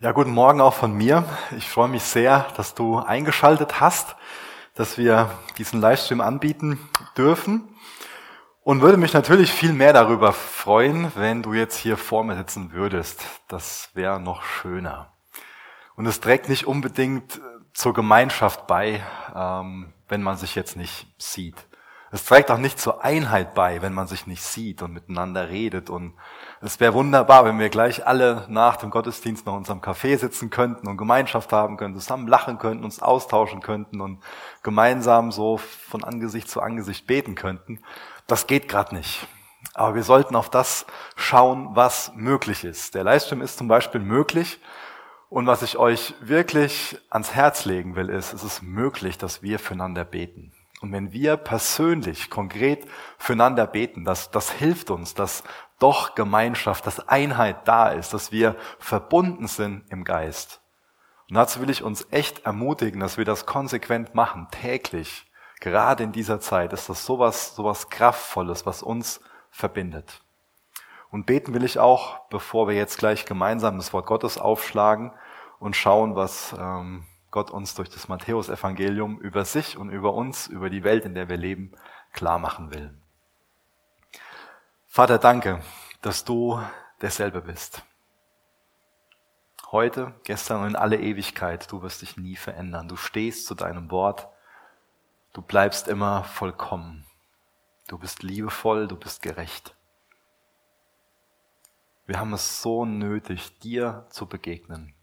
Ja, guten Morgen auch von mir. Ich freue mich sehr, dass du eingeschaltet hast, dass wir diesen Livestream anbieten dürfen und würde mich natürlich viel mehr darüber freuen, wenn du jetzt hier vor mir sitzen würdest. Das wäre noch schöner. Und es trägt nicht unbedingt zur Gemeinschaft bei, ähm, wenn man sich jetzt nicht sieht. Es trägt auch nicht zur Einheit bei, wenn man sich nicht sieht und miteinander redet und es wäre wunderbar, wenn wir gleich alle nach dem Gottesdienst noch in unserem Café sitzen könnten und Gemeinschaft haben könnten, zusammen lachen könnten, uns austauschen könnten und gemeinsam so von Angesicht zu Angesicht beten könnten. Das geht gerade nicht. Aber wir sollten auf das schauen, was möglich ist. Der Livestream ist zum Beispiel möglich. Und was ich euch wirklich ans Herz legen will, ist, es ist möglich, dass wir füreinander beten. Und wenn wir persönlich, konkret füreinander beten, das, das hilft uns, dass doch Gemeinschaft, dass Einheit da ist, dass wir verbunden sind im Geist. Und dazu will ich uns echt ermutigen, dass wir das konsequent machen, täglich. Gerade in dieser Zeit ist das sowas, sowas Kraftvolles, was uns verbindet. Und beten will ich auch, bevor wir jetzt gleich gemeinsam das Wort Gottes aufschlagen und schauen, was ähm, Gott uns durch das Matthäusevangelium über sich und über uns, über die Welt, in der wir leben, klar machen will. Vater, danke, dass du derselbe bist. Heute, gestern und in alle Ewigkeit, du wirst dich nie verändern. Du stehst zu deinem Wort. Du bleibst immer vollkommen. Du bist liebevoll, du bist gerecht. Wir haben es so nötig, dir zu begegnen.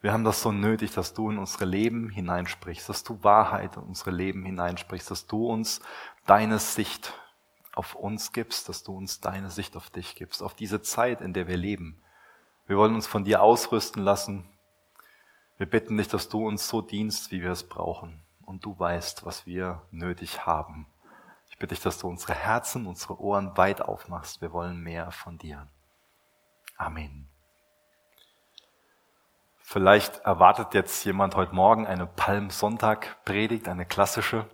Wir haben das so nötig, dass du in unsere Leben hineinsprichst, dass du Wahrheit in unsere Leben hineinsprichst, dass du uns deine Sicht auf uns gibst, dass du uns deine Sicht auf dich gibst, auf diese Zeit, in der wir leben. Wir wollen uns von dir ausrüsten lassen. Wir bitten dich, dass du uns so dienst, wie wir es brauchen. Und du weißt, was wir nötig haben. Ich bitte dich, dass du unsere Herzen, unsere Ohren weit aufmachst. Wir wollen mehr von dir. Amen. Vielleicht erwartet jetzt jemand heute Morgen eine Palmsonntag-Predigt, eine klassische.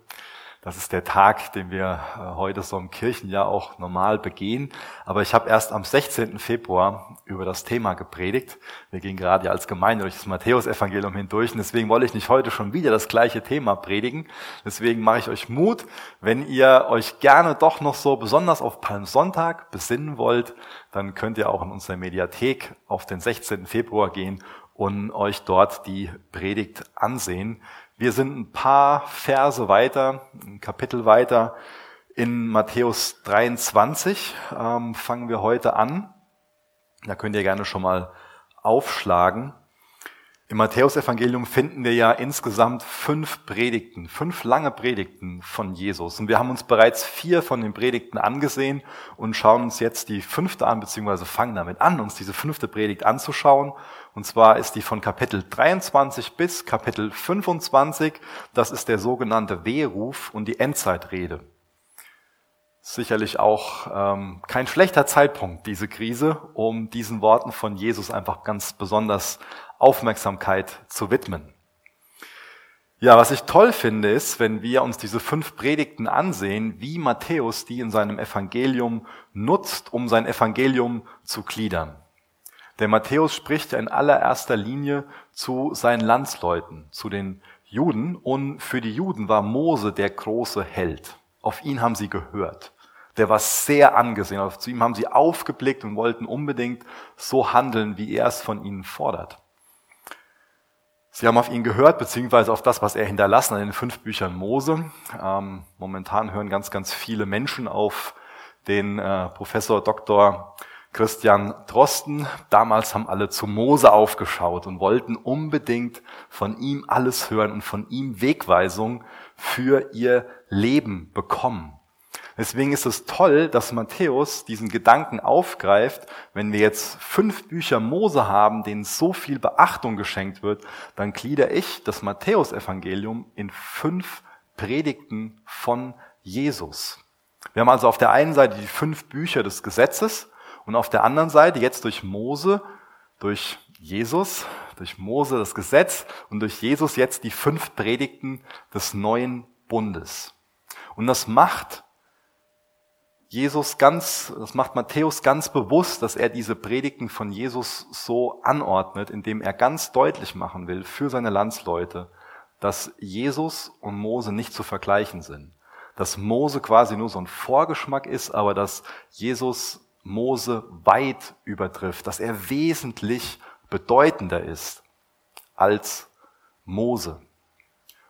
Das ist der Tag, den wir äh, heute so im Kirchenjahr auch normal begehen. Aber ich habe erst am 16. Februar über das Thema gepredigt. Wir gehen gerade ja als Gemeinde durch das Matthäusevangelium hindurch und deswegen wollte ich nicht heute schon wieder das gleiche Thema predigen. Deswegen mache ich euch Mut, wenn ihr euch gerne doch noch so besonders auf Palmsonntag besinnen wollt, dann könnt ihr auch in unserer Mediathek auf den 16. Februar gehen und euch dort die Predigt ansehen. Wir sind ein paar Verse weiter, ein Kapitel weiter in Matthäus 23. Ähm, fangen wir heute an. Da könnt ihr gerne schon mal aufschlagen. Im Matthäusevangelium finden wir ja insgesamt fünf Predigten, fünf lange Predigten von Jesus. Und wir haben uns bereits vier von den Predigten angesehen und schauen uns jetzt die fünfte an, beziehungsweise fangen damit an, uns diese fünfte Predigt anzuschauen und zwar ist die von Kapitel 23 bis Kapitel 25. Das ist der sogenannte Wehruf und die Endzeitrede. Sicherlich auch ähm, kein schlechter Zeitpunkt, diese Krise, um diesen Worten von Jesus einfach ganz besonders Aufmerksamkeit zu widmen. Ja, was ich toll finde, ist, wenn wir uns diese fünf Predigten ansehen, wie Matthäus die in seinem Evangelium nutzt, um sein Evangelium zu gliedern. Der Matthäus spricht in allererster Linie zu seinen Landsleuten, zu den Juden. Und für die Juden war Mose der große Held. Auf ihn haben sie gehört. Der war sehr angesehen. Zu ihm haben sie aufgeblickt und wollten unbedingt so handeln, wie er es von ihnen fordert. Sie haben auf ihn gehört, beziehungsweise auf das, was er hinterlassen hat in den fünf Büchern Mose. Ähm, momentan hören ganz, ganz viele Menschen auf den äh, Professor Dr. Christian Drosten. Damals haben alle zu Mose aufgeschaut und wollten unbedingt von ihm alles hören und von ihm Wegweisung für ihr Leben bekommen. Deswegen ist es toll, dass Matthäus diesen Gedanken aufgreift. Wenn wir jetzt fünf Bücher Mose haben, denen so viel Beachtung geschenkt wird, dann glieder ich das Matthäusevangelium in fünf Predigten von Jesus. Wir haben also auf der einen Seite die fünf Bücher des Gesetzes und auf der anderen Seite jetzt durch Mose, durch Jesus, durch Mose das Gesetz und durch Jesus jetzt die fünf Predigten des neuen Bundes. Und das macht Jesus ganz, das macht Matthäus ganz bewusst, dass er diese Predigten von Jesus so anordnet, indem er ganz deutlich machen will für seine Landsleute, dass Jesus und Mose nicht zu vergleichen sind. Dass Mose quasi nur so ein Vorgeschmack ist, aber dass Jesus Mose weit übertrifft, dass er wesentlich bedeutender ist als Mose.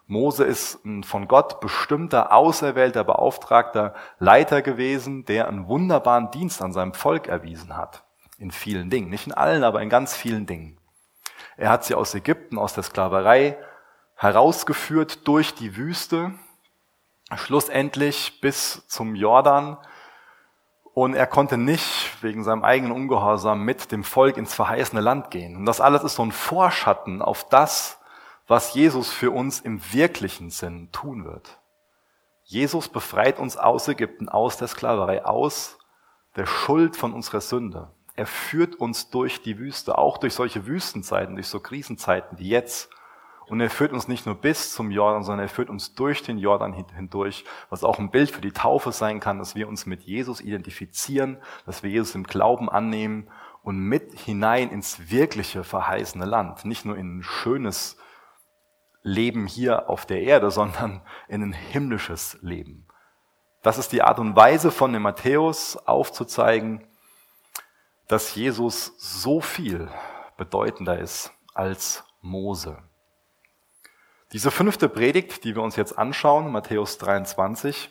Mose ist ein von Gott bestimmter, auserwählter, beauftragter Leiter gewesen, der einen wunderbaren Dienst an seinem Volk erwiesen hat. In vielen Dingen. Nicht in allen, aber in ganz vielen Dingen. Er hat sie aus Ägypten, aus der Sklaverei herausgeführt durch die Wüste, schlussendlich bis zum Jordan. Und er konnte nicht wegen seinem eigenen Ungehorsam mit dem Volk ins verheißene Land gehen. Und das alles ist so ein Vorschatten auf das, was Jesus für uns im wirklichen Sinn tun wird. Jesus befreit uns aus Ägypten, aus der Sklaverei, aus der Schuld von unserer Sünde. Er führt uns durch die Wüste, auch durch solche Wüstenzeiten, durch so Krisenzeiten wie jetzt. Und er führt uns nicht nur bis zum Jordan, sondern er führt uns durch den Jordan hindurch, was auch ein Bild für die Taufe sein kann, dass wir uns mit Jesus identifizieren, dass wir Jesus im Glauben annehmen und mit hinein ins wirkliche verheißene Land, nicht nur in ein schönes Leben hier auf der Erde, sondern in ein himmlisches Leben. Das ist die Art und Weise von dem Matthäus aufzuzeigen, dass Jesus so viel bedeutender ist als Mose. Diese fünfte Predigt, die wir uns jetzt anschauen, Matthäus 23,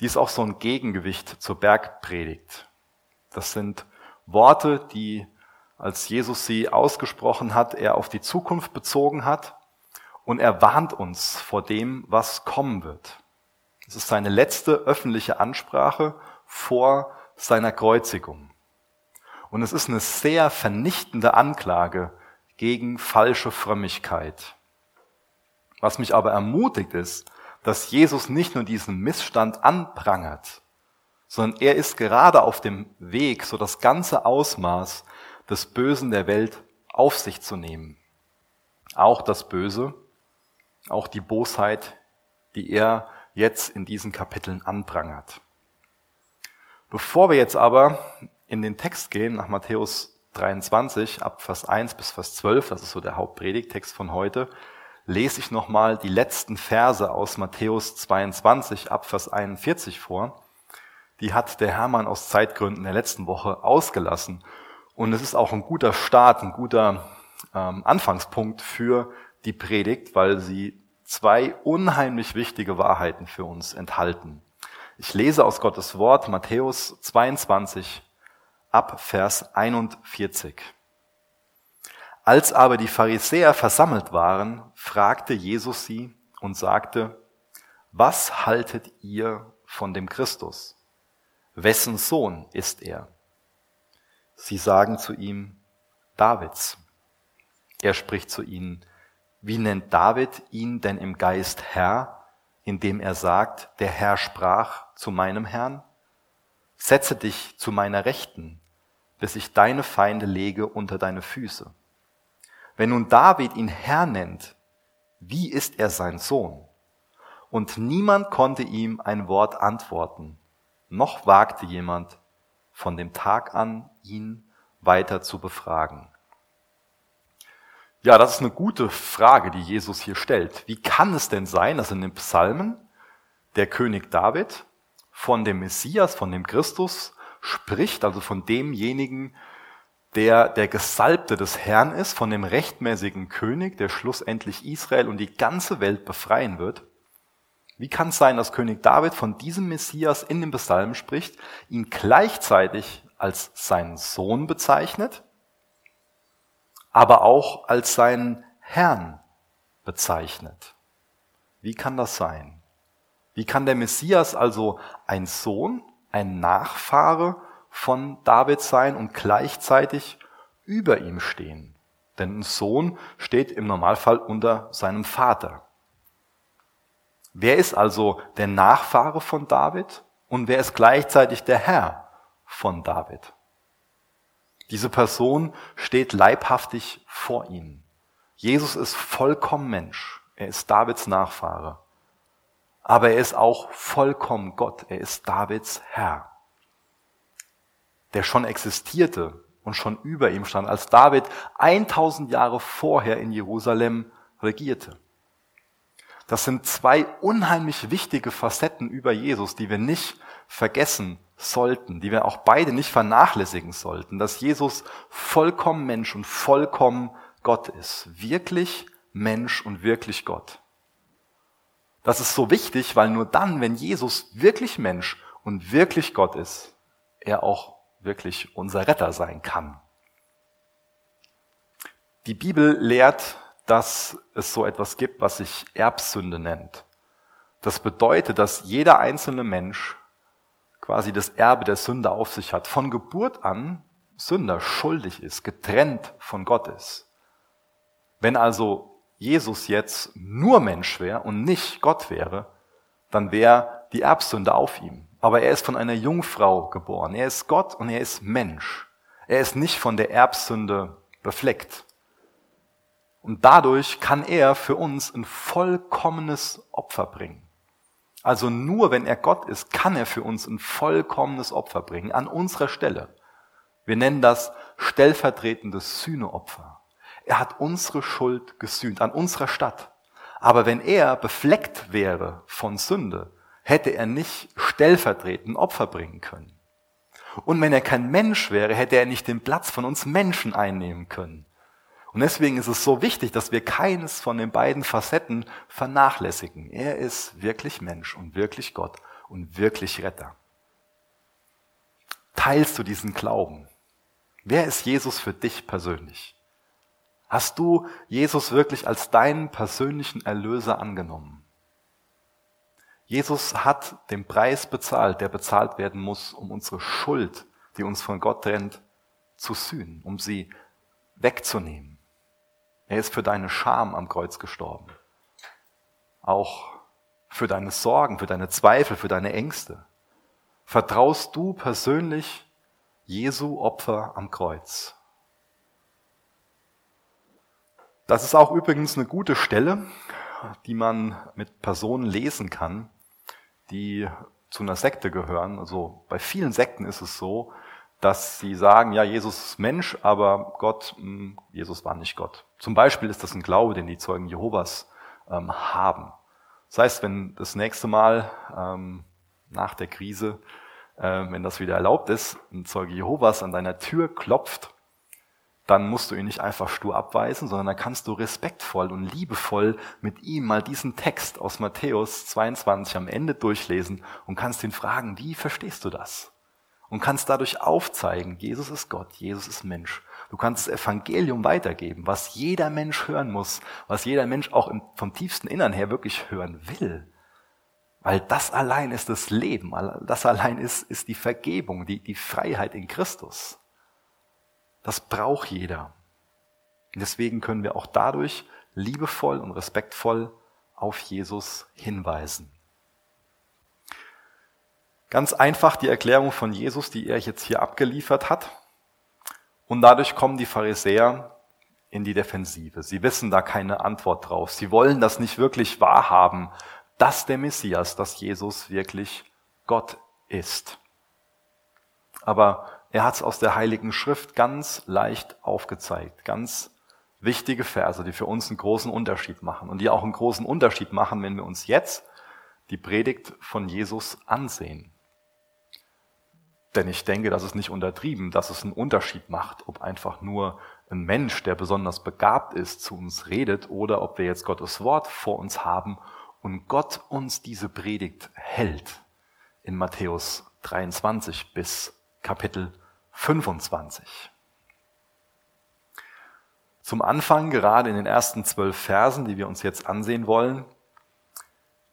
die ist auch so ein Gegengewicht zur Bergpredigt. Das sind Worte, die, als Jesus sie ausgesprochen hat, er auf die Zukunft bezogen hat und er warnt uns vor dem, was kommen wird. Es ist seine letzte öffentliche Ansprache vor seiner Kreuzigung. Und es ist eine sehr vernichtende Anklage gegen falsche Frömmigkeit. Was mich aber ermutigt ist, dass Jesus nicht nur diesen Missstand anprangert, sondern er ist gerade auf dem Weg, so das ganze Ausmaß des Bösen der Welt auf sich zu nehmen. Auch das Böse, auch die Bosheit, die er jetzt in diesen Kapiteln anprangert. Bevor wir jetzt aber in den Text gehen, nach Matthäus 23, ab Vers 1 bis Vers 12, das ist so der Hauptpredigtext von heute, lese ich nochmal die letzten Verse aus Matthäus 22, ab Vers 41 vor. Die hat der Hermann aus Zeitgründen der letzten Woche ausgelassen. Und es ist auch ein guter Start, ein guter ähm, Anfangspunkt für die Predigt, weil sie zwei unheimlich wichtige Wahrheiten für uns enthalten. Ich lese aus Gottes Wort Matthäus 22 ab Vers 41. Als aber die Pharisäer versammelt waren, fragte Jesus sie und sagte, was haltet ihr von dem Christus? Wessen Sohn ist er? Sie sagen zu ihm, Davids. Er spricht zu ihnen, wie nennt David ihn denn im Geist Herr, indem er sagt, der Herr sprach zu meinem Herrn? Setze dich zu meiner Rechten, bis ich deine Feinde lege unter deine Füße. Wenn nun David ihn Herr nennt, wie ist er sein Sohn? Und niemand konnte ihm ein Wort antworten, noch wagte jemand von dem Tag an, ihn weiter zu befragen. Ja, das ist eine gute Frage, die Jesus hier stellt. Wie kann es denn sein, dass in den Psalmen der König David von dem Messias, von dem Christus spricht, also von demjenigen, der der Gesalbte des Herrn ist, von dem rechtmäßigen König, der schlussendlich Israel und die ganze Welt befreien wird? Wie kann es sein, dass König David von diesem Messias in den Psalmen spricht, ihn gleichzeitig als seinen Sohn bezeichnet aber auch als seinen Herrn bezeichnet. Wie kann das sein? Wie kann der Messias also ein Sohn, ein Nachfahre von David sein und gleichzeitig über ihm stehen? Denn ein Sohn steht im Normalfall unter seinem Vater. Wer ist also der Nachfahre von David und wer ist gleichzeitig der Herr von David? Diese Person steht leibhaftig vor ihnen. Jesus ist vollkommen Mensch. Er ist Davids Nachfahre. Aber er ist auch vollkommen Gott. Er ist Davids Herr. der schon existierte und schon über ihm stand, als David 1000 Jahre vorher in Jerusalem regierte. Das sind zwei unheimlich wichtige Facetten über Jesus, die wir nicht vergessen sollten, die wir auch beide nicht vernachlässigen sollten, dass Jesus vollkommen Mensch und vollkommen Gott ist. Wirklich Mensch und wirklich Gott. Das ist so wichtig, weil nur dann, wenn Jesus wirklich Mensch und wirklich Gott ist, er auch wirklich unser Retter sein kann. Die Bibel lehrt, dass es so etwas gibt, was sich Erbsünde nennt. Das bedeutet, dass jeder einzelne Mensch quasi das Erbe der Sünde auf sich hat, von Geburt an Sünder schuldig ist, getrennt von Gott ist. Wenn also Jesus jetzt nur Mensch wäre und nicht Gott wäre, dann wäre die Erbsünde auf ihm. Aber er ist von einer Jungfrau geboren. Er ist Gott und er ist Mensch. Er ist nicht von der Erbsünde befleckt. Und dadurch kann er für uns ein vollkommenes Opfer bringen. Also nur wenn er Gott ist, kann er für uns ein vollkommenes Opfer bringen, an unserer Stelle. Wir nennen das stellvertretendes Sühneopfer. Er hat unsere Schuld gesühnt, an unserer Stadt. Aber wenn er befleckt wäre von Sünde, hätte er nicht stellvertretend Opfer bringen können. Und wenn er kein Mensch wäre, hätte er nicht den Platz von uns Menschen einnehmen können. Und deswegen ist es so wichtig, dass wir keines von den beiden Facetten vernachlässigen. Er ist wirklich Mensch und wirklich Gott und wirklich Retter. Teilst du diesen Glauben? Wer ist Jesus für dich persönlich? Hast du Jesus wirklich als deinen persönlichen Erlöser angenommen? Jesus hat den Preis bezahlt, der bezahlt werden muss, um unsere Schuld, die uns von Gott trennt, zu sühnen, um sie wegzunehmen. Er ist für deine Scham am Kreuz gestorben. Auch für deine Sorgen, für deine Zweifel, für deine Ängste. Vertraust du persönlich Jesu Opfer am Kreuz? Das ist auch übrigens eine gute Stelle, die man mit Personen lesen kann, die zu einer Sekte gehören. Also bei vielen Sekten ist es so, dass sie sagen, ja, Jesus ist Mensch, aber Gott, hm, Jesus war nicht Gott. Zum Beispiel ist das ein Glaube, den die Zeugen Jehovas ähm, haben. Das heißt, wenn das nächste Mal ähm, nach der Krise, äh, wenn das wieder erlaubt ist, ein Zeuge Jehovas an deiner Tür klopft, dann musst du ihn nicht einfach stur abweisen, sondern dann kannst du respektvoll und liebevoll mit ihm mal diesen Text aus Matthäus 22 am Ende durchlesen und kannst ihn fragen, wie verstehst du das? Und kannst dadurch aufzeigen, Jesus ist Gott, Jesus ist Mensch. Du kannst das Evangelium weitergeben, was jeder Mensch hören muss, was jeder Mensch auch vom tiefsten Innern her wirklich hören will. Weil das allein ist das Leben, das allein ist, ist die Vergebung, die, die Freiheit in Christus. Das braucht jeder. Und deswegen können wir auch dadurch liebevoll und respektvoll auf Jesus hinweisen. Ganz einfach die Erklärung von Jesus, die er jetzt hier abgeliefert hat. Und dadurch kommen die Pharisäer in die Defensive. Sie wissen da keine Antwort drauf. Sie wollen das nicht wirklich wahrhaben, dass der Messias, dass Jesus wirklich Gott ist. Aber er hat es aus der Heiligen Schrift ganz leicht aufgezeigt. Ganz wichtige Verse, die für uns einen großen Unterschied machen und die auch einen großen Unterschied machen, wenn wir uns jetzt die Predigt von Jesus ansehen. Denn ich denke, das ist nicht untertrieben, dass es einen Unterschied macht, ob einfach nur ein Mensch, der besonders begabt ist, zu uns redet oder ob wir jetzt Gottes Wort vor uns haben und Gott uns diese Predigt hält in Matthäus 23 bis Kapitel 25. Zum Anfang, gerade in den ersten zwölf Versen, die wir uns jetzt ansehen wollen,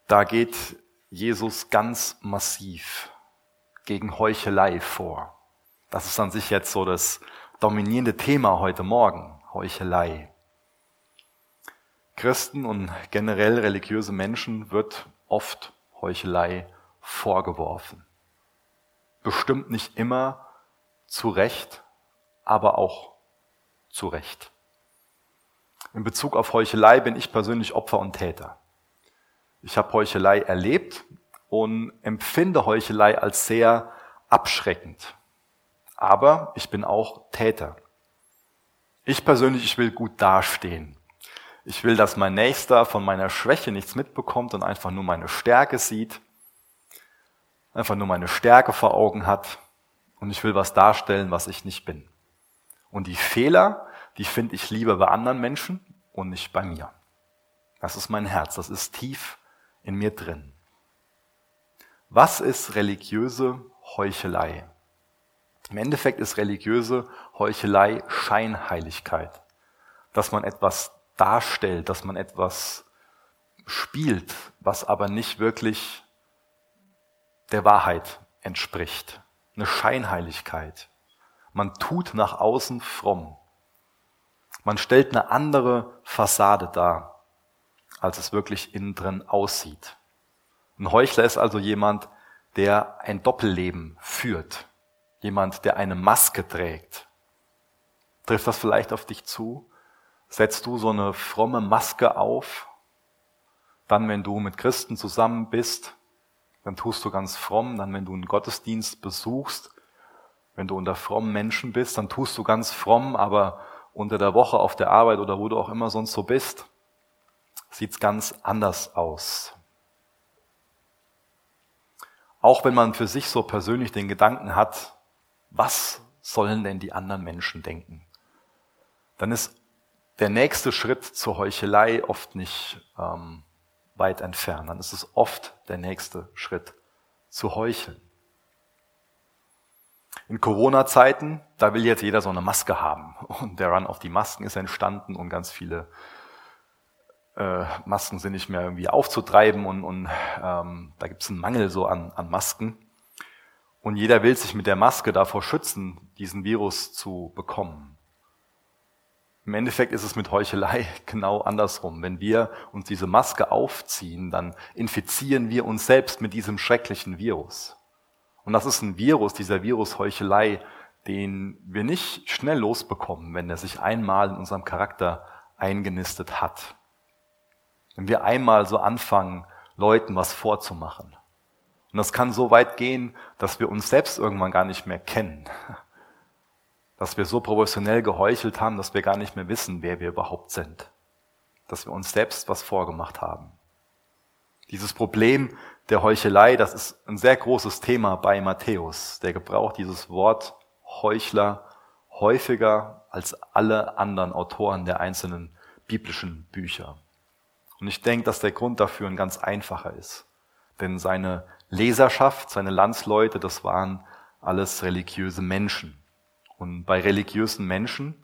da geht Jesus ganz massiv gegen Heuchelei vor. Das ist an sich jetzt so das dominierende Thema heute Morgen, Heuchelei. Christen und generell religiöse Menschen wird oft Heuchelei vorgeworfen. Bestimmt nicht immer zu Recht, aber auch zu Recht. In Bezug auf Heuchelei bin ich persönlich Opfer und Täter. Ich habe Heuchelei erlebt und empfinde Heuchelei als sehr abschreckend. Aber ich bin auch Täter. Ich persönlich, ich will gut dastehen. Ich will, dass mein Nächster von meiner Schwäche nichts mitbekommt und einfach nur meine Stärke sieht, einfach nur meine Stärke vor Augen hat und ich will was darstellen, was ich nicht bin. Und die Fehler, die finde ich lieber bei anderen Menschen und nicht bei mir. Das ist mein Herz, das ist tief in mir drin. Was ist religiöse Heuchelei? Im Endeffekt ist religiöse Heuchelei Scheinheiligkeit. Dass man etwas darstellt, dass man etwas spielt, was aber nicht wirklich der Wahrheit entspricht. Eine Scheinheiligkeit. Man tut nach außen fromm. Man stellt eine andere Fassade dar, als es wirklich innen drin aussieht. Ein Heuchler ist also jemand, der ein Doppelleben führt. Jemand, der eine Maske trägt. Trifft das vielleicht auf dich zu? setzt du so eine fromme Maske auf. Dann, wenn du mit Christen zusammen bist, dann tust du ganz fromm. Dann, wenn du einen Gottesdienst besuchst, wenn du unter frommen Menschen bist, dann tust du ganz fromm, aber unter der Woche auf der Arbeit oder wo du auch immer sonst so bist, sieht's ganz anders aus. Auch wenn man für sich so persönlich den Gedanken hat, was sollen denn die anderen Menschen denken? Dann ist der nächste Schritt zur Heuchelei oft nicht ähm, weit entfernt. Dann ist es oft der nächste Schritt zu heucheln. In Corona-Zeiten, da will jetzt jeder so eine Maske haben. Und der Run auf die Masken ist entstanden und ganz viele äh, Masken sind nicht mehr irgendwie aufzutreiben und, und ähm, da gibt es einen Mangel so an, an Masken. Und jeder will sich mit der Maske davor schützen, diesen Virus zu bekommen. Im Endeffekt ist es mit Heuchelei genau andersrum. Wenn wir uns diese Maske aufziehen, dann infizieren wir uns selbst mit diesem schrecklichen Virus. Und das ist ein Virus, dieser Virus Heuchelei, den wir nicht schnell losbekommen, wenn er sich einmal in unserem Charakter eingenistet hat. Wenn wir einmal so anfangen, Leuten was vorzumachen. Und das kann so weit gehen, dass wir uns selbst irgendwann gar nicht mehr kennen dass wir so professionell geheuchelt haben, dass wir gar nicht mehr wissen, wer wir überhaupt sind. Dass wir uns selbst was vorgemacht haben. Dieses Problem der Heuchelei, das ist ein sehr großes Thema bei Matthäus. Der gebraucht dieses Wort Heuchler häufiger als alle anderen Autoren der einzelnen biblischen Bücher. Und ich denke, dass der Grund dafür ein ganz einfacher ist. Denn seine Leserschaft, seine Landsleute, das waren alles religiöse Menschen. Und bei religiösen Menschen,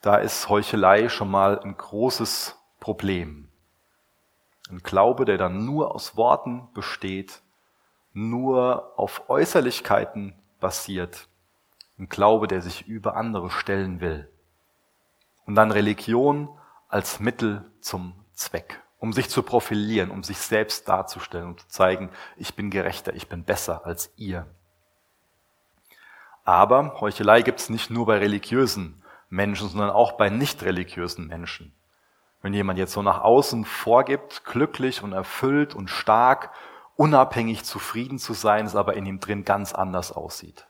da ist Heuchelei schon mal ein großes Problem. Ein Glaube, der dann nur aus Worten besteht, nur auf Äußerlichkeiten basiert. Ein Glaube, der sich über andere stellen will. Und dann Religion als Mittel zum Zweck, um sich zu profilieren, um sich selbst darzustellen und zu zeigen, ich bin gerechter, ich bin besser als ihr. Aber Heuchelei gibt es nicht nur bei religiösen Menschen, sondern auch bei nicht religiösen Menschen. Wenn jemand jetzt so nach außen vorgibt, glücklich und erfüllt und stark, unabhängig zufrieden zu sein, es aber in ihm drin ganz anders aussieht.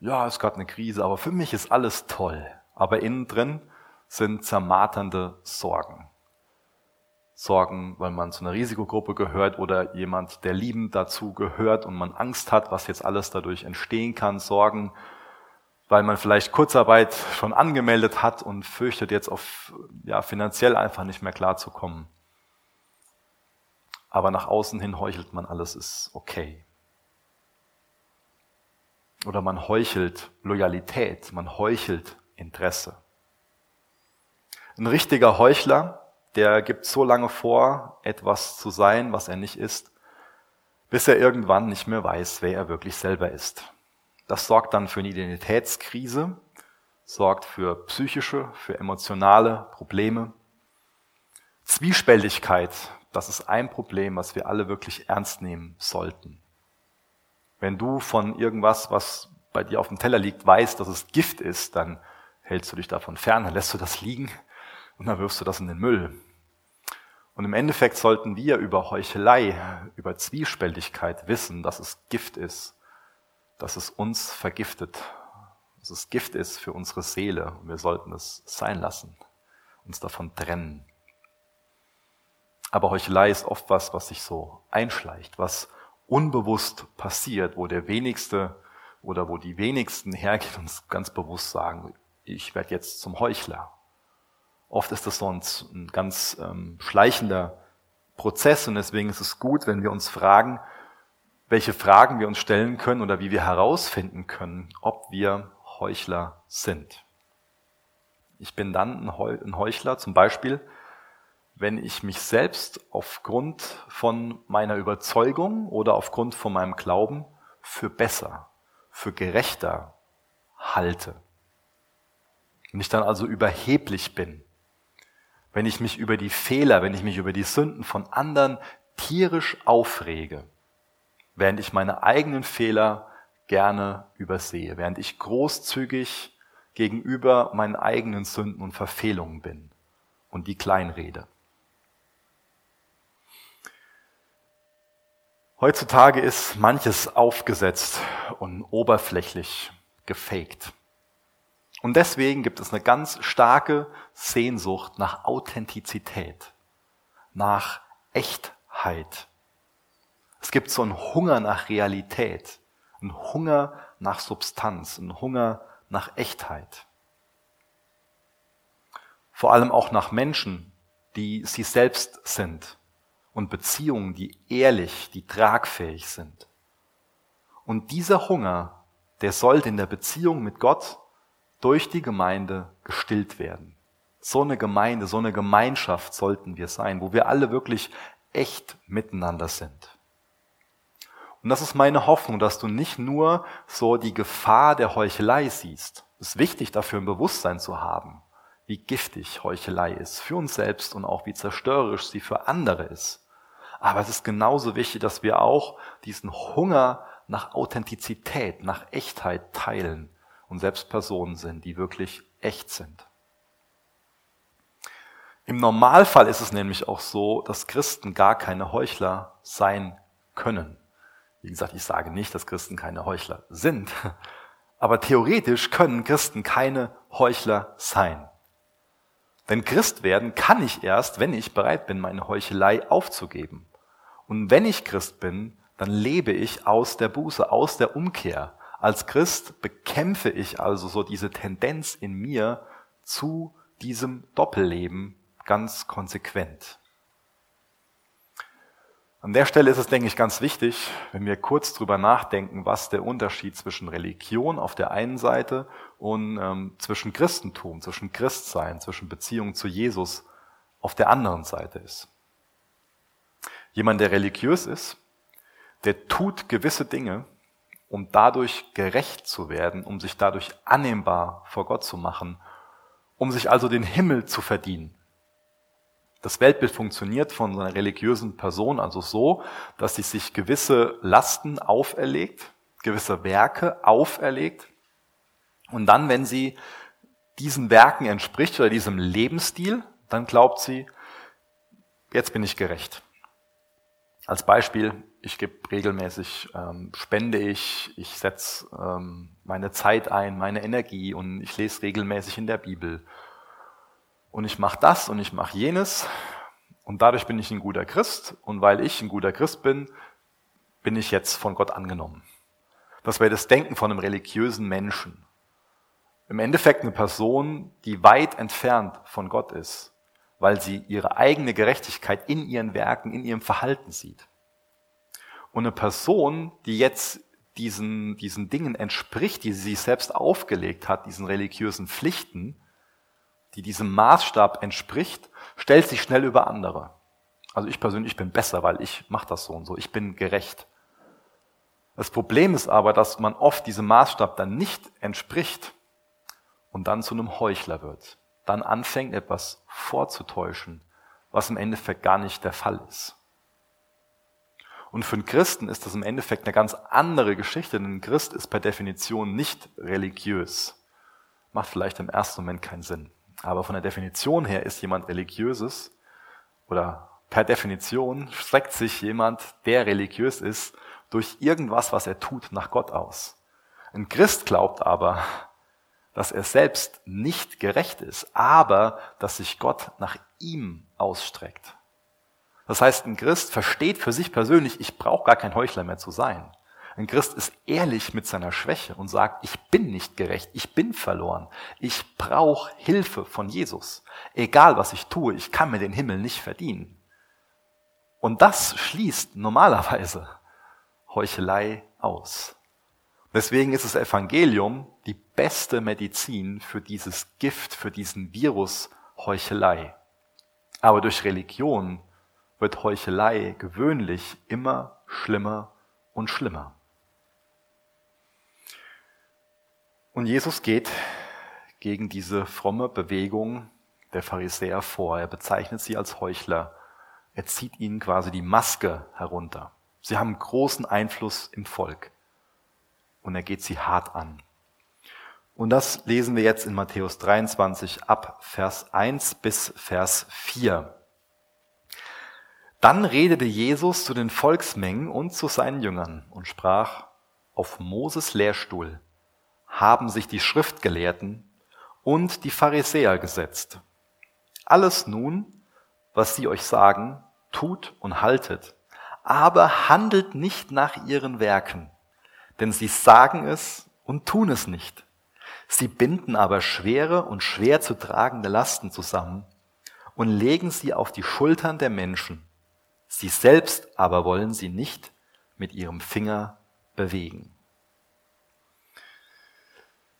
Ja, es gab eine Krise, aber für mich ist alles toll. Aber innen drin sind zermarternde Sorgen. Sorgen, weil man zu einer Risikogruppe gehört oder jemand, der liebend dazu gehört und man Angst hat, was jetzt alles dadurch entstehen kann. Sorgen, weil man vielleicht Kurzarbeit schon angemeldet hat und fürchtet jetzt auf, ja, finanziell einfach nicht mehr klarzukommen. Aber nach außen hin heuchelt man, alles ist okay. Oder man heuchelt Loyalität, man heuchelt Interesse. Ein richtiger Heuchler der gibt so lange vor, etwas zu sein, was er nicht ist, bis er irgendwann nicht mehr weiß, wer er wirklich selber ist. Das sorgt dann für eine Identitätskrise, sorgt für psychische, für emotionale Probleme. Zwiespältigkeit, das ist ein Problem, was wir alle wirklich ernst nehmen sollten. Wenn du von irgendwas, was bei dir auf dem Teller liegt, weißt, dass es Gift ist, dann hältst du dich davon fern, dann lässt du das liegen und dann wirfst du das in den Müll. Und im Endeffekt sollten wir über Heuchelei, über Zwiespältigkeit wissen, dass es Gift ist, dass es uns vergiftet, dass es Gift ist für unsere Seele und wir sollten es sein lassen, uns davon trennen. Aber Heuchelei ist oft was, was sich so einschleicht, was unbewusst passiert, wo der wenigste oder wo die wenigsten hergehen und ganz bewusst sagen, ich werde jetzt zum Heuchler. Oft ist das so ein, ein ganz ähm, schleichender Prozess und deswegen ist es gut, wenn wir uns fragen, welche Fragen wir uns stellen können oder wie wir herausfinden können, ob wir Heuchler sind. Ich bin dann ein Heuchler zum Beispiel, wenn ich mich selbst aufgrund von meiner Überzeugung oder aufgrund von meinem Glauben für besser, für gerechter halte. Wenn ich dann also überheblich bin, wenn ich mich über die Fehler, wenn ich mich über die Sünden von anderen tierisch aufrege, während ich meine eigenen Fehler gerne übersehe, während ich großzügig gegenüber meinen eigenen Sünden und Verfehlungen bin und die kleinrede. Heutzutage ist manches aufgesetzt und oberflächlich gefaked. Und deswegen gibt es eine ganz starke Sehnsucht nach Authentizität, nach Echtheit. Es gibt so einen Hunger nach Realität, einen Hunger nach Substanz, einen Hunger nach Echtheit. Vor allem auch nach Menschen, die sie selbst sind und Beziehungen, die ehrlich, die tragfähig sind. Und dieser Hunger, der sollte in der Beziehung mit Gott durch die Gemeinde gestillt werden. So eine Gemeinde, so eine Gemeinschaft sollten wir sein, wo wir alle wirklich echt miteinander sind. Und das ist meine Hoffnung, dass du nicht nur so die Gefahr der Heuchelei siehst. Es ist wichtig, dafür ein Bewusstsein zu haben, wie giftig Heuchelei ist für uns selbst und auch wie zerstörerisch sie für andere ist. Aber es ist genauso wichtig, dass wir auch diesen Hunger nach Authentizität, nach Echtheit teilen und selbst Personen sind, die wirklich echt sind. Im Normalfall ist es nämlich auch so, dass Christen gar keine Heuchler sein können. Wie gesagt, ich sage nicht, dass Christen keine Heuchler sind, aber theoretisch können Christen keine Heuchler sein. Denn Christ werden kann ich erst, wenn ich bereit bin, meine Heuchelei aufzugeben. Und wenn ich Christ bin, dann lebe ich aus der Buße, aus der Umkehr. Als Christ bekämpfe ich also so diese Tendenz in mir zu diesem Doppelleben ganz konsequent. An der Stelle ist es, denke ich, ganz wichtig, wenn wir kurz drüber nachdenken, was der Unterschied zwischen Religion auf der einen Seite und ähm, zwischen Christentum, zwischen Christsein, zwischen Beziehung zu Jesus auf der anderen Seite ist. Jemand, der religiös ist, der tut gewisse Dinge, um dadurch gerecht zu werden, um sich dadurch annehmbar vor Gott zu machen, um sich also den Himmel zu verdienen. Das Weltbild funktioniert von einer religiösen Person also so, dass sie sich gewisse Lasten auferlegt, gewisse Werke auferlegt und dann, wenn sie diesen Werken entspricht oder diesem Lebensstil, dann glaubt sie, jetzt bin ich gerecht. Als Beispiel, ich gebe regelmäßig, ähm, spende ich, ich setze ähm, meine Zeit ein, meine Energie und ich lese regelmäßig in der Bibel. Und ich mache das und ich mache jenes und dadurch bin ich ein guter Christ und weil ich ein guter Christ bin, bin ich jetzt von Gott angenommen. Das wäre das Denken von einem religiösen Menschen. Im Endeffekt eine Person, die weit entfernt von Gott ist weil sie ihre eigene Gerechtigkeit in ihren Werken, in ihrem Verhalten sieht. Und eine Person, die jetzt diesen, diesen Dingen entspricht, die sie sich selbst aufgelegt hat, diesen religiösen Pflichten, die diesem Maßstab entspricht, stellt sich schnell über andere. Also ich persönlich bin besser, weil ich mache das so und so. Ich bin gerecht. Das Problem ist aber, dass man oft diesem Maßstab dann nicht entspricht und dann zu einem Heuchler wird dann anfängt, etwas vorzutäuschen, was im Endeffekt gar nicht der Fall ist. Und für einen Christen ist das im Endeffekt eine ganz andere Geschichte, denn ein Christ ist per Definition nicht religiös. Macht vielleicht im ersten Moment keinen Sinn. Aber von der Definition her ist jemand religiöses oder per Definition streckt sich jemand, der religiös ist, durch irgendwas, was er tut, nach Gott aus. Ein Christ glaubt aber, dass er selbst nicht gerecht ist, aber dass sich Gott nach ihm ausstreckt. Das heißt, ein Christ versteht für sich persönlich, ich brauche gar kein Heuchler mehr zu sein. Ein Christ ist ehrlich mit seiner Schwäche und sagt, ich bin nicht gerecht, ich bin verloren, ich brauche Hilfe von Jesus. Egal was ich tue, ich kann mir den Himmel nicht verdienen. Und das schließt normalerweise Heuchelei aus. Deswegen ist das Evangelium die beste Medizin für dieses Gift, für diesen Virus Heuchelei. Aber durch Religion wird Heuchelei gewöhnlich immer schlimmer und schlimmer. Und Jesus geht gegen diese fromme Bewegung der Pharisäer vor. Er bezeichnet sie als Heuchler. Er zieht ihnen quasi die Maske herunter. Sie haben großen Einfluss im Volk. Und er geht sie hart an. Und das lesen wir jetzt in Matthäus 23 ab Vers 1 bis Vers 4. Dann redete Jesus zu den Volksmengen und zu seinen Jüngern und sprach, auf Moses Lehrstuhl haben sich die Schriftgelehrten und die Pharisäer gesetzt. Alles nun, was sie euch sagen, tut und haltet, aber handelt nicht nach ihren Werken, denn sie sagen es und tun es nicht. Sie binden aber schwere und schwer zu tragende Lasten zusammen und legen sie auf die Schultern der Menschen. Sie selbst aber wollen sie nicht mit ihrem Finger bewegen.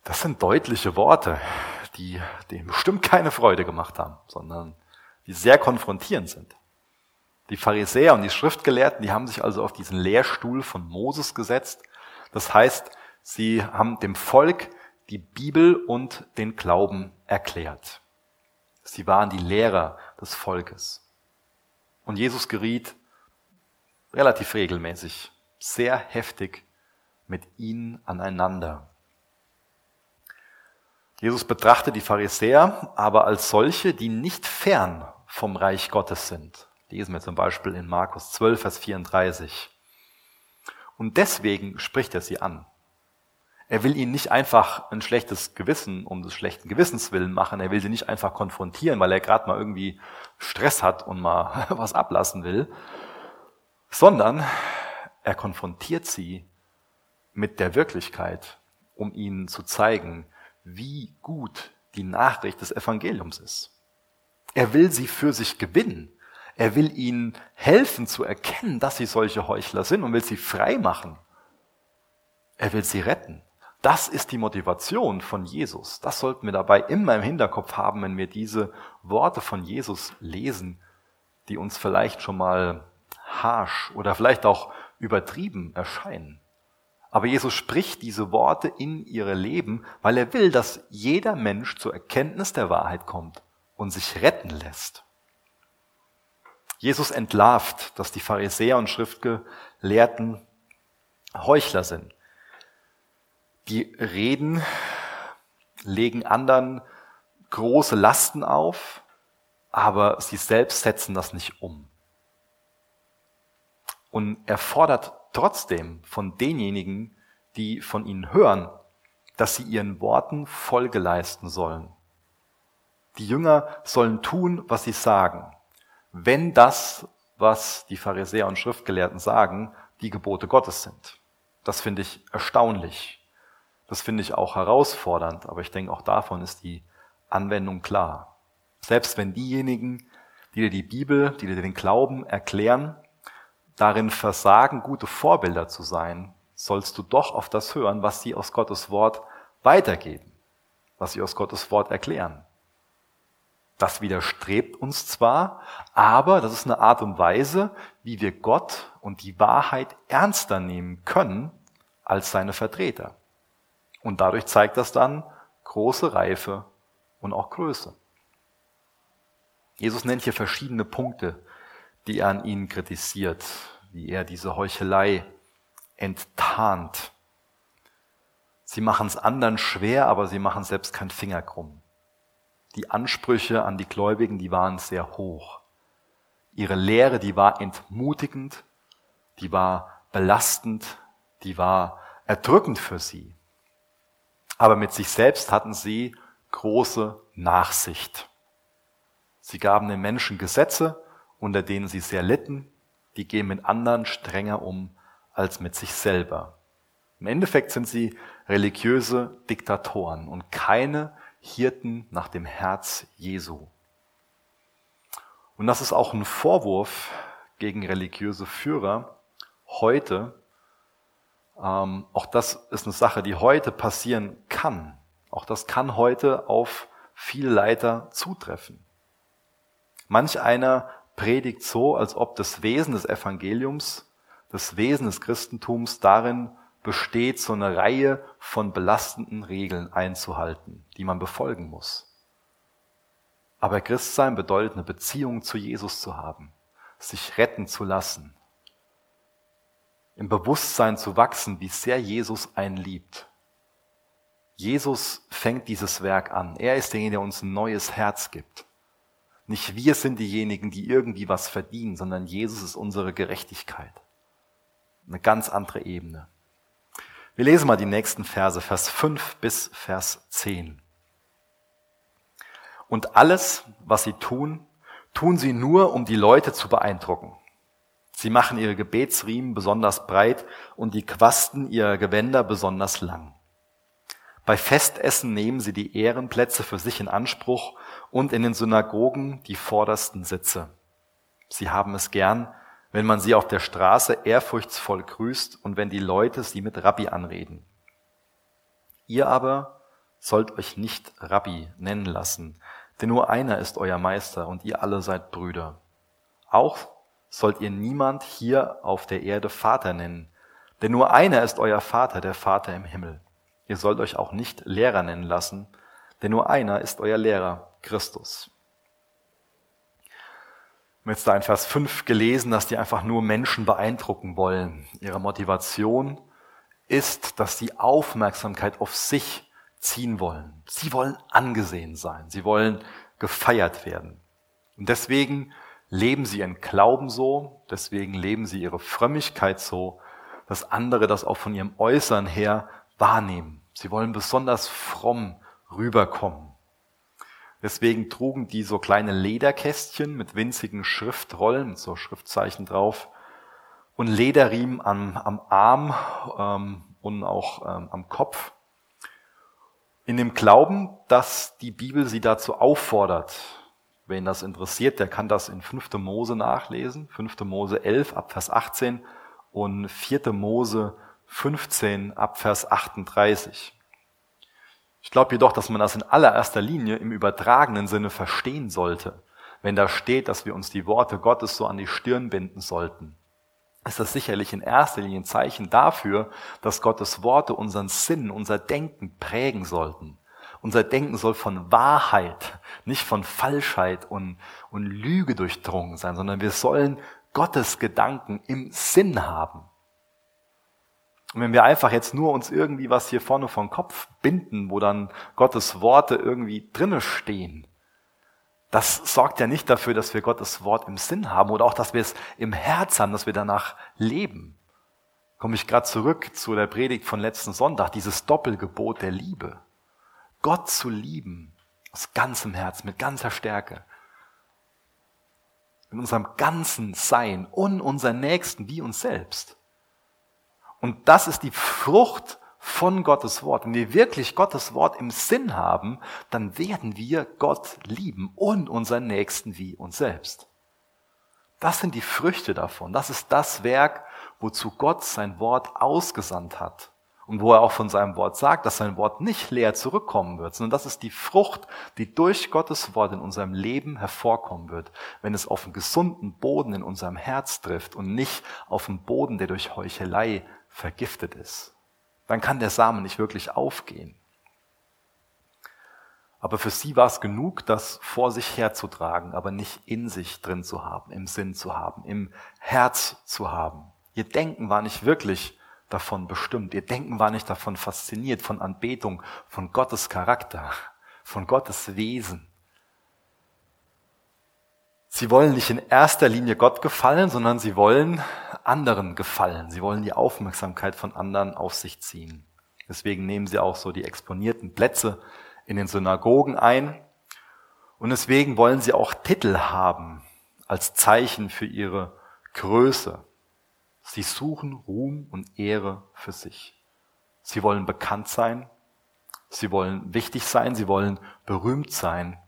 Das sind deutliche Worte, die dem bestimmt keine Freude gemacht haben, sondern die sehr konfrontierend sind. Die Pharisäer und die Schriftgelehrten, die haben sich also auf diesen Lehrstuhl von Moses gesetzt. Das heißt, sie haben dem Volk die Bibel und den Glauben erklärt. Sie waren die Lehrer des Volkes. Und Jesus geriet relativ regelmäßig, sehr heftig mit ihnen aneinander. Jesus betrachtet die Pharisäer aber als solche, die nicht fern vom Reich Gottes sind. Lesen wir zum Beispiel in Markus 12, Vers 34. Und deswegen spricht er sie an. Er will ihnen nicht einfach ein schlechtes Gewissen um des schlechten Gewissens willen machen. Er will sie nicht einfach konfrontieren, weil er gerade mal irgendwie Stress hat und mal was ablassen will, sondern er konfrontiert sie mit der Wirklichkeit, um ihnen zu zeigen, wie gut die Nachricht des Evangeliums ist. Er will sie für sich gewinnen. Er will ihnen helfen zu erkennen, dass sie solche Heuchler sind und will sie frei machen. Er will sie retten. Das ist die Motivation von Jesus. Das sollten wir dabei immer im Hinterkopf haben, wenn wir diese Worte von Jesus lesen, die uns vielleicht schon mal harsch oder vielleicht auch übertrieben erscheinen. Aber Jesus spricht diese Worte in ihre Leben, weil er will, dass jeder Mensch zur Erkenntnis der Wahrheit kommt und sich retten lässt. Jesus entlarvt, dass die Pharisäer und Schriftgelehrten Heuchler sind. Die reden, legen anderen große Lasten auf, aber sie selbst setzen das nicht um. Und er fordert trotzdem von denjenigen, die von ihnen hören, dass sie ihren Worten Folge leisten sollen. Die Jünger sollen tun, was sie sagen, wenn das, was die Pharisäer und Schriftgelehrten sagen, die Gebote Gottes sind. Das finde ich erstaunlich. Das finde ich auch herausfordernd, aber ich denke, auch davon ist die Anwendung klar. Selbst wenn diejenigen, die dir die Bibel, die dir den Glauben erklären, darin versagen, gute Vorbilder zu sein, sollst du doch auf das hören, was sie aus Gottes Wort weitergeben, was sie aus Gottes Wort erklären. Das widerstrebt uns zwar, aber das ist eine Art und Weise, wie wir Gott und die Wahrheit ernster nehmen können als seine Vertreter. Und dadurch zeigt das dann große Reife und auch Größe. Jesus nennt hier verschiedene Punkte, die er an ihnen kritisiert, wie er diese Heuchelei enttarnt. Sie machen es anderen schwer, aber sie machen selbst keinen Finger krumm. Die Ansprüche an die Gläubigen, die waren sehr hoch. Ihre Lehre, die war entmutigend, die war belastend, die war erdrückend für sie. Aber mit sich selbst hatten sie große Nachsicht. Sie gaben den Menschen Gesetze, unter denen sie sehr litten, die gehen mit anderen strenger um als mit sich selber. Im Endeffekt sind sie religiöse Diktatoren und keine Hirten nach dem Herz Jesu. Und das ist auch ein Vorwurf gegen religiöse Führer heute. Ähm, auch das ist eine Sache, die heute passieren kann. Auch das kann heute auf viele Leiter zutreffen. Manch einer predigt so, als ob das Wesen des Evangeliums, das Wesen des Christentums darin besteht, so eine Reihe von belastenden Regeln einzuhalten, die man befolgen muss. Aber Christsein bedeutet eine Beziehung zu Jesus zu haben, sich retten zu lassen, im Bewusstsein zu wachsen, wie sehr Jesus einen liebt. Jesus fängt dieses Werk an. Er ist derjenige, der uns ein neues Herz gibt. Nicht wir sind diejenigen, die irgendwie was verdienen, sondern Jesus ist unsere Gerechtigkeit. Eine ganz andere Ebene. Wir lesen mal die nächsten Verse, Vers 5 bis Vers 10. Und alles, was sie tun, tun sie nur, um die Leute zu beeindrucken. Sie machen ihre Gebetsriemen besonders breit und die Quasten ihrer Gewänder besonders lang. Bei Festessen nehmen sie die Ehrenplätze für sich in Anspruch und in den Synagogen die vordersten Sitze. Sie haben es gern, wenn man sie auf der Straße ehrfurchtsvoll grüßt und wenn die Leute sie mit Rabbi anreden. Ihr aber sollt euch nicht Rabbi nennen lassen, denn nur einer ist euer Meister und ihr alle seid Brüder. Auch sollt ihr niemand hier auf der Erde Vater nennen, denn nur einer ist euer Vater, der Vater im Himmel. Ihr sollt euch auch nicht Lehrer nennen lassen, denn nur einer ist euer Lehrer, Christus. Wir haben jetzt da in Vers 5 gelesen, dass die einfach nur Menschen beeindrucken wollen. Ihre Motivation ist, dass sie Aufmerksamkeit auf sich ziehen wollen. Sie wollen angesehen sein. Sie wollen gefeiert werden. Und deswegen leben sie ihren Glauben so, deswegen leben sie ihre Frömmigkeit so, dass andere das auch von ihrem Äußeren her wahrnehmen. Sie wollen besonders fromm rüberkommen. Deswegen trugen die so kleine Lederkästchen mit winzigen Schriftrollen, so Schriftzeichen drauf und Lederriemen am, am Arm ähm, und auch ähm, am Kopf. In dem Glauben, dass die Bibel sie dazu auffordert. Wen das interessiert, der kann das in 5. Mose nachlesen. 5. Mose 11 ab Vers 18 und 4. Mose 15 ab Vers 38. Ich glaube jedoch, dass man das in allererster Linie im übertragenen Sinne verstehen sollte. Wenn da steht, dass wir uns die Worte Gottes so an die Stirn binden sollten, ist das sicherlich in erster Linie ein Zeichen dafür, dass Gottes Worte unseren Sinn, unser Denken prägen sollten. Unser Denken soll von Wahrheit, nicht von Falschheit und, und Lüge durchdrungen sein, sondern wir sollen Gottes Gedanken im Sinn haben. Und wenn wir einfach jetzt nur uns irgendwie was hier vorne vom Kopf binden, wo dann Gottes Worte irgendwie drinne stehen, das sorgt ja nicht dafür, dass wir Gottes Wort im Sinn haben oder auch, dass wir es im Herz haben, dass wir danach leben. Komme ich gerade zurück zu der Predigt von letzten Sonntag, dieses Doppelgebot der Liebe. Gott zu lieben, aus ganzem Herz, mit ganzer Stärke. In unserem ganzen Sein und unseren Nächsten wie uns selbst. Und das ist die Frucht von Gottes Wort. Wenn wir wirklich Gottes Wort im Sinn haben, dann werden wir Gott lieben und unseren Nächsten wie uns selbst. Das sind die Früchte davon. Das ist das Werk, wozu Gott sein Wort ausgesandt hat. Und wo er auch von seinem Wort sagt, dass sein Wort nicht leer zurückkommen wird, sondern das ist die Frucht, die durch Gottes Wort in unserem Leben hervorkommen wird, wenn es auf einen gesunden Boden in unserem Herz trifft und nicht auf einen Boden, der durch Heuchelei vergiftet ist, dann kann der Samen nicht wirklich aufgehen. Aber für sie war es genug, das vor sich herzutragen, aber nicht in sich drin zu haben, im Sinn zu haben, im Herz zu haben. Ihr Denken war nicht wirklich davon bestimmt. Ihr Denken war nicht davon fasziniert, von Anbetung, von Gottes Charakter, von Gottes Wesen. Sie wollen nicht in erster Linie Gott gefallen, sondern sie wollen anderen gefallen. Sie wollen die Aufmerksamkeit von anderen auf sich ziehen. Deswegen nehmen sie auch so die exponierten Plätze in den Synagogen ein. Und deswegen wollen sie auch Titel haben als Zeichen für ihre Größe. Sie suchen Ruhm und Ehre für sich. Sie wollen bekannt sein. Sie wollen wichtig sein. Sie wollen berühmt sein.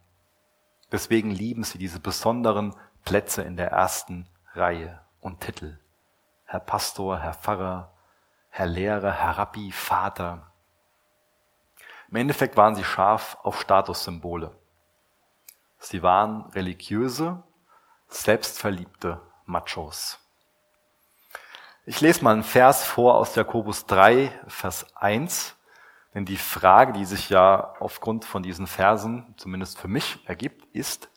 Deswegen lieben sie diese besonderen Plätze in der ersten Reihe und Titel. Herr Pastor, Herr Pfarrer, Herr Lehrer, Herr Rabbi, Vater. Im Endeffekt waren sie scharf auf Statussymbole. Sie waren religiöse, selbstverliebte Machos. Ich lese mal einen Vers vor aus Jakobus 3, Vers 1, denn die Frage, die sich ja aufgrund von diesen Versen, zumindest für mich, ergibt, ist,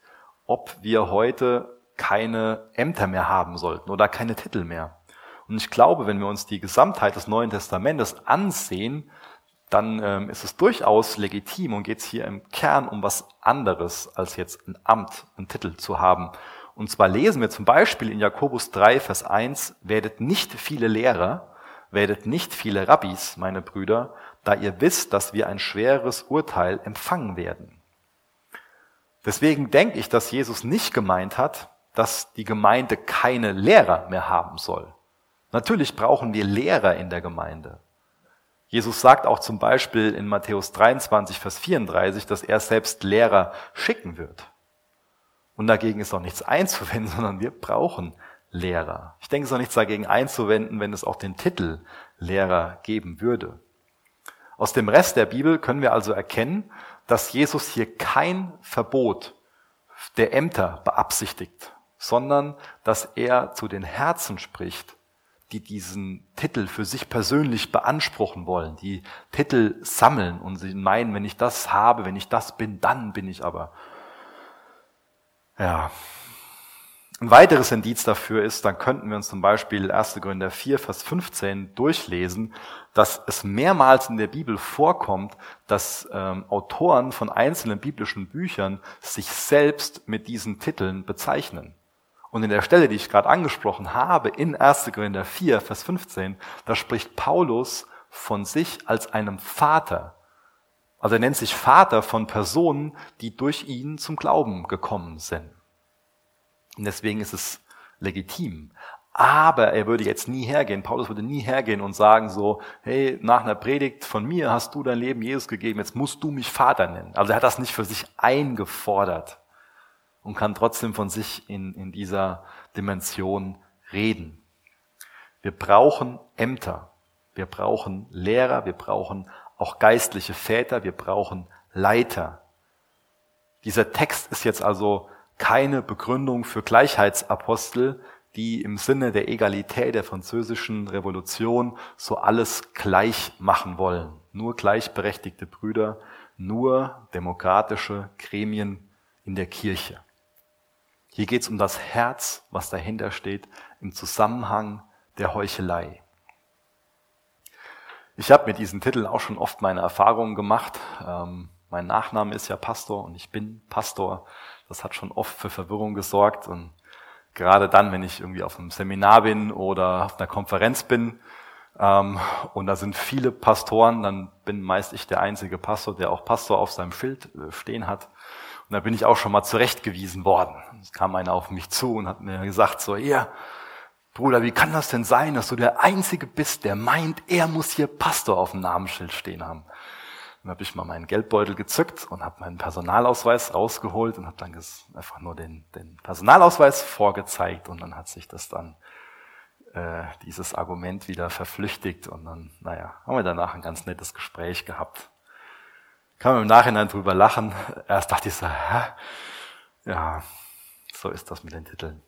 ob wir heute keine Ämter mehr haben sollten oder keine Titel mehr. Und ich glaube, wenn wir uns die Gesamtheit des Neuen Testamentes ansehen, dann ähm, ist es durchaus legitim und geht es hier im Kern um was anderes, als jetzt ein Amt, einen Titel zu haben. Und zwar lesen wir zum Beispiel in Jakobus 3, Vers 1, werdet nicht viele Lehrer, werdet nicht viele Rabbis, meine Brüder, da ihr wisst, dass wir ein schweres Urteil empfangen werden. Deswegen denke ich, dass Jesus nicht gemeint hat, dass die Gemeinde keine Lehrer mehr haben soll. Natürlich brauchen wir Lehrer in der Gemeinde. Jesus sagt auch zum Beispiel in Matthäus 23, Vers 34, dass er selbst Lehrer schicken wird. Und dagegen ist auch nichts einzuwenden, sondern wir brauchen Lehrer. Ich denke, es ist auch nichts dagegen einzuwenden, wenn es auch den Titel Lehrer geben würde. Aus dem Rest der Bibel können wir also erkennen, dass Jesus hier kein Verbot der Ämter beabsichtigt, sondern dass er zu den Herzen spricht, die diesen Titel für sich persönlich beanspruchen wollen, die Titel sammeln und sie meinen, wenn ich das habe, wenn ich das bin, dann bin ich aber ja. Ein weiteres Indiz dafür ist, dann könnten wir uns zum Beispiel 1. Korinther 4, Vers 15 durchlesen, dass es mehrmals in der Bibel vorkommt, dass ähm, Autoren von einzelnen biblischen Büchern sich selbst mit diesen Titeln bezeichnen. Und in der Stelle, die ich gerade angesprochen habe, in 1. Korinther 4, Vers 15, da spricht Paulus von sich als einem Vater. Also er nennt sich Vater von Personen, die durch ihn zum Glauben gekommen sind. Und deswegen ist es legitim. Aber er würde jetzt nie hergehen, Paulus würde nie hergehen und sagen so, hey, nach einer Predigt von mir hast du dein Leben Jesus gegeben, jetzt musst du mich Vater nennen. Also er hat das nicht für sich eingefordert und kann trotzdem von sich in, in dieser Dimension reden. Wir brauchen Ämter, wir brauchen Lehrer, wir brauchen auch geistliche Väter, wir brauchen Leiter. Dieser Text ist jetzt also keine Begründung für Gleichheitsapostel, die im Sinne der Egalität der französischen Revolution so alles gleich machen wollen. Nur gleichberechtigte Brüder, nur demokratische Gremien in der Kirche. Hier geht es um das Herz, was dahinter steht, im Zusammenhang der Heuchelei. Ich habe mit diesen Titeln auch schon oft meine Erfahrungen gemacht. Ähm, mein Nachname ist ja Pastor und ich bin Pastor. Das hat schon oft für Verwirrung gesorgt. Und gerade dann, wenn ich irgendwie auf einem Seminar bin oder auf einer Konferenz bin ähm, und da sind viele Pastoren, dann bin meist ich der einzige Pastor, der auch Pastor auf seinem Schild äh, stehen hat. Und da bin ich auch schon mal zurechtgewiesen worden. Es kam einer auf mich zu und hat mir gesagt, so, ihr, Bruder, wie kann das denn sein, dass du der Einzige bist, der meint, er muss hier Pastor auf dem Namensschild stehen haben? Dann habe ich mal meinen Geldbeutel gezückt und habe meinen Personalausweis rausgeholt und habe dann einfach nur den, den Personalausweis vorgezeigt und dann hat sich das dann äh, dieses Argument wieder verflüchtigt und dann, naja, haben wir danach ein ganz nettes Gespräch gehabt. Kann man im Nachhinein drüber lachen. Erst dachte ich so, hä? ja, so ist das mit den Titeln.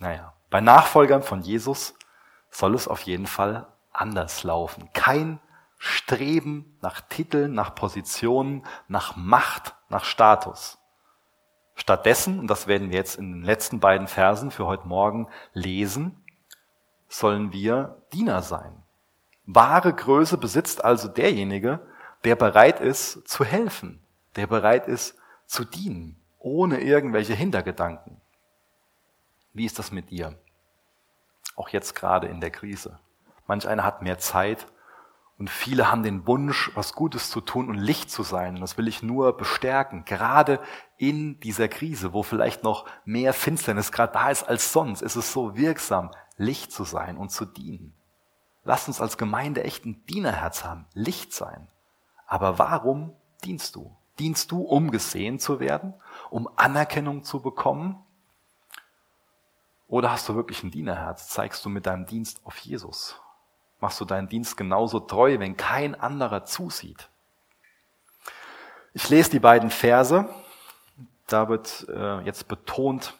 Naja, bei Nachfolgern von Jesus soll es auf jeden Fall anders laufen. Kein Streben nach Titeln, nach Positionen, nach Macht, nach Status. Stattdessen, und das werden wir jetzt in den letzten beiden Versen für heute Morgen lesen, sollen wir Diener sein. Wahre Größe besitzt also derjenige, der bereit ist zu helfen, der bereit ist zu dienen, ohne irgendwelche Hintergedanken. Wie ist das mit dir? Auch jetzt gerade in der Krise. Manch einer hat mehr Zeit Und viele haben den Wunsch, was Gutes zu tun und Licht zu sein. Und das will ich nur bestärken. Gerade in dieser Krise, wo vielleicht noch mehr Finsternis gerade da ist als sonst, ist es so wirksam, Licht zu sein und zu dienen. Lasst uns als Gemeinde echt ein Dienerherz haben, Licht sein. Aber warum dienst du? Dienst du, um gesehen zu werden, um Anerkennung zu bekommen? Oder hast du wirklich ein Dienerherz? Zeigst du mit deinem Dienst auf Jesus? machst du deinen Dienst genauso treu, wenn kein anderer zusieht. Ich lese die beiden Verse. Da wird äh, jetzt betont,